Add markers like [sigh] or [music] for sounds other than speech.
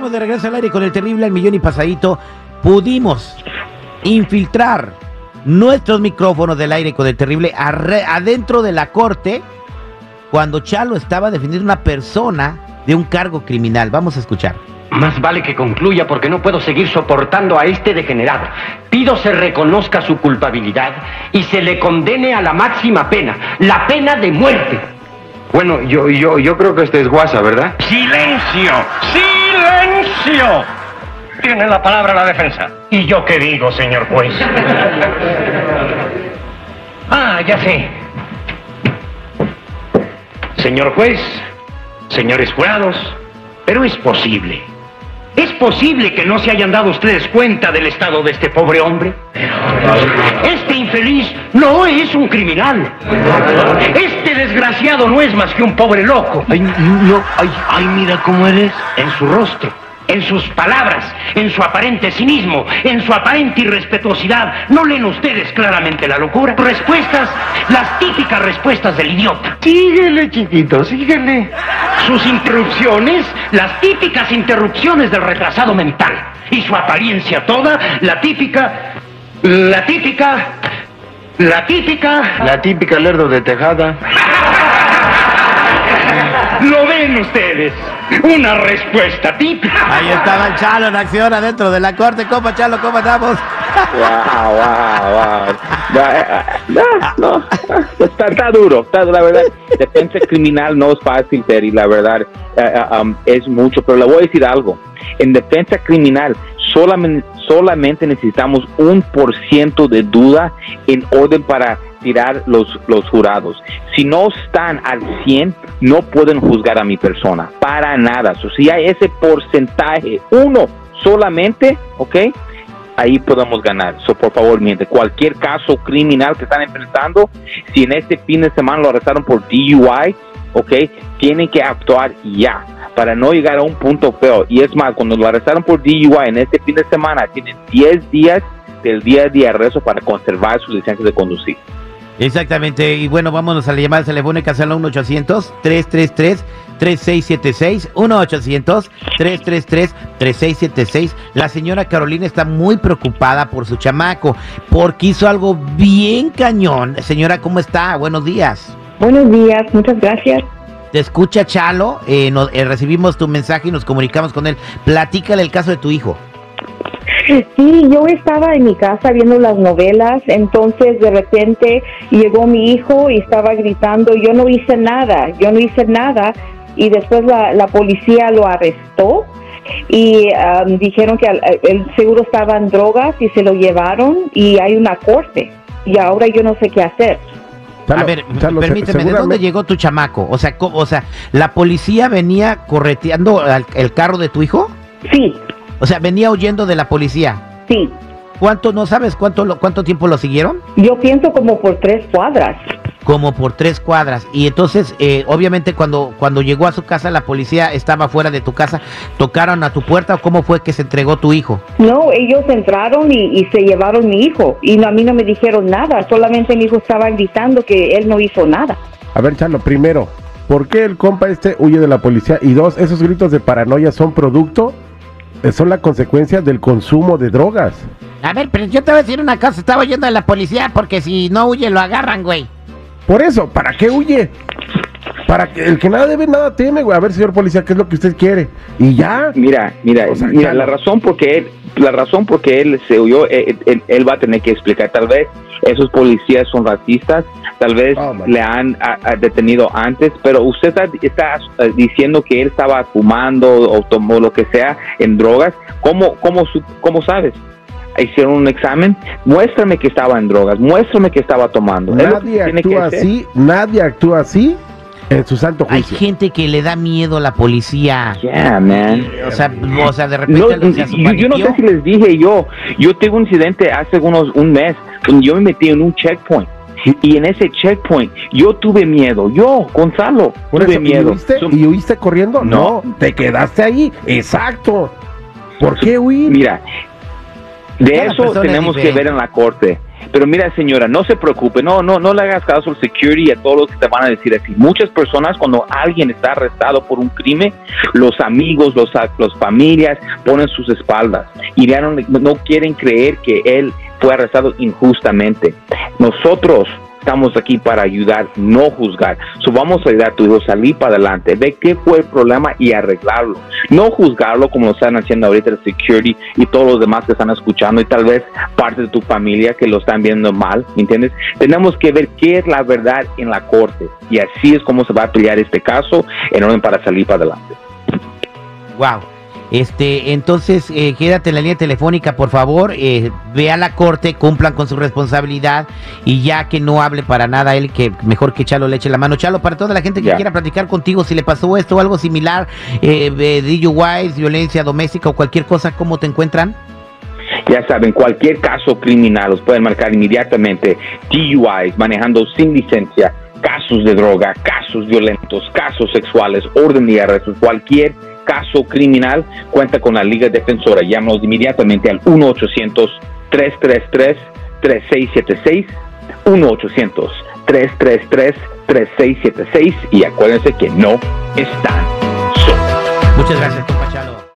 Estamos de regreso al aire con el terrible al millón y pasadito. Pudimos infiltrar nuestros micrófonos del aire con el terrible adentro de la corte cuando Chalo estaba defendiendo a una persona de un cargo criminal. Vamos a escuchar. Más vale que concluya porque no puedo seguir soportando a este degenerado. Pido se reconozca su culpabilidad y se le condene a la máxima pena, la pena de muerte. Bueno, yo, yo, yo creo que este es guasa, ¿verdad? ¡Silencio! ¡Silencio! Tiene la palabra la defensa. ¿Y yo qué digo, señor juez? Ah, ya sé. Señor juez, señores jurados, pero es posible. ¿Es posible que no se hayan dado ustedes cuenta del estado de este pobre hombre? Este infeliz no es un criminal. Este desgraciado no es más que un pobre loco. Ay, no, ay, ay, mira cómo eres. En su rostro, en sus palabras, en su aparente cinismo, en su aparente irrespetuosidad. ¿No leen ustedes claramente la locura? Respuestas, las típicas respuestas del idiota. Síguele, chiquito, síguele. Sus interrupciones, las típicas interrupciones del retrasado mental. Y su apariencia toda, la típica, la típica, la típica... La típica lerdo de tejada. [laughs] ¿Lo ven ustedes? Una respuesta típica. Ahí estaba el [laughs] Chalo en acción adentro de la corte. Compa Chalo, ¿cómo estamos? Wow, wow, wow. No, no. Está, está duro, está la verdad. Defensa criminal no es fácil, Terry, la verdad. eh, um, es mucho, pero le voy a decir algo. En defensa criminal solamente, solamente necesitamos un por ciento de duda en orden para tirar los, los jurados. Si no están al 100, no pueden juzgar a mi persona, para nada. So, si hay ese porcentaje, uno solamente, ¿ok? ahí podemos ganar. So, por favor, miente. Cualquier caso criminal que están enfrentando, si en este fin de semana lo arrestaron por DUI, ok, tienen que actuar ya para no llegar a un punto feo. Y es más, cuando lo arrestaron por DUI en este fin de semana, tienen 10 días del día de arresto para conservar su licencia de conducir. Exactamente. Y bueno, vámonos a la llamada telefónica al 1-800-333-3676. 1-800-333-3676. La señora Carolina está muy preocupada por su chamaco porque hizo algo bien cañón. Señora, ¿cómo está? Buenos días. Buenos días, muchas gracias. Te escucha Chalo. eh, nos- eh, recibimos tu mensaje y nos comunicamos con él. Platícale el caso de tu hijo. Sí, yo estaba en mi casa viendo las novelas, entonces de repente llegó mi hijo y estaba gritando, yo no hice nada, yo no hice nada, y después la, la policía lo arrestó y um, dijeron que al- el seguro estaba en drogas y se lo llevaron y hay una corte y ahora yo no sé qué hacer. a ver, Chalo, permíteme, ¿de dónde llegó tu chamaco? O sea, co- o sea, ¿la policía venía correteando al- el carro de tu hijo? Sí, O sea, venía huyendo de la policía. sí, ¿Cuánto, no sabes cuánto, lo- cuánto tiempo lo siguieron? yo pienso como por tres cuadras. Como por tres cuadras. Y entonces, eh, obviamente, cuando, cuando llegó a su casa, la policía estaba fuera de tu casa. ¿Tocaron a tu puerta o cómo fue que se entregó tu hijo? No, ellos entraron y, y se llevaron mi hijo y no, a mí no me dijeron nada, solamente mi hijo estaba gritando que él no hizo nada. A ver, Chalo, primero, ¿por qué el compa este huye de la policía? Y dos, esos gritos de paranoia son producto, son la consecuencia del consumo de drogas. A ver, pero yo te voy a decir una cosa. Estaba huyendo de la policía porque si no huye lo agarran, güey. Por eso, ¿para qué huye? Para que el que nada debe, nada teme, güey. A ver, señor policía, ¿qué es lo que usted quiere? Y ya. Mira, mira, O sea, mira, la razón por qué él, la razón por qué él se huyó, él, él- él va a tener que explicar. Tal vez esos policías son racistas, tal vez Oh, le han detenido antes, pero usted está, está, eh, diciendo que él estaba fumando o tomó lo que sea en drogas. ¿Cómo, cómo, cómo sabes? Hicieron un examen, muéstrame que estaba en drogas, muéstrame que estaba tomando. Nadie que actúa así, nadie actúa así en su santo Hay gente que le da miedo a la policía. Yeah, man. O sea, o sea, de repente No, yo, yo no sé si les dije yo, yo tuve un incidente hace unos un mes, yo me metí en un checkpoint. Y en ese checkpoint yo tuve miedo, yo, Gonzalo, Por tuve eso, ¿y miedo. huiste, So- ¿Y huiste corriendo? No. No. te quedaste ahí. Exacto. ¿Por qué huir? Mira, de Cada eso tenemos que ver en la corte. Pero mira, señora, no se preocupe, no, no, no le hagas caso al security a todos los que te van a decir así. Muchas personas, cuando alguien está arrestado por un crimen, los amigos, los, los familias ponen sus espaldas y ya no, no quieren creer que él fue arrestado injustamente. Nosotros estamos aquí para ayudar, no juzgar. So vamos a ayudar a tu hijo a salir para adelante, ver qué fue el problema y arreglarlo. No juzgarlo como lo están haciendo ahorita el security y todos los demás que están escuchando y tal vez parte de tu familia que lo están viendo mal, ¿entiendes? Tenemos que ver qué es la verdad en la corte y así es como se va a pelear este caso en orden para salir para adelante. Wow. Este, entonces, eh, quédate en la línea telefónica, por favor. Eh, ve a la corte, cumplan con su responsabilidad y ya que no hable para nada él, que mejor que Chalo le eche la mano. Chalo, para toda la gente que quiera platicar contigo, si le pasó esto o algo similar, eh, DUIs, violencia doméstica o cualquier cosa, ¿cómo te encuentran? Ya saben, cualquier caso criminal los pueden marcar inmediatamente. DUIs, manejando sin licencia, casos de droga, casos violentos, casos sexuales, orden de arrestos, cualquier caso criminal cuenta con la Liga Defensora. Llámanos inmediatamente al 1-800-333-3676. 1-800-333-3676. Y acuérdense que no están solos. Muchas gracias.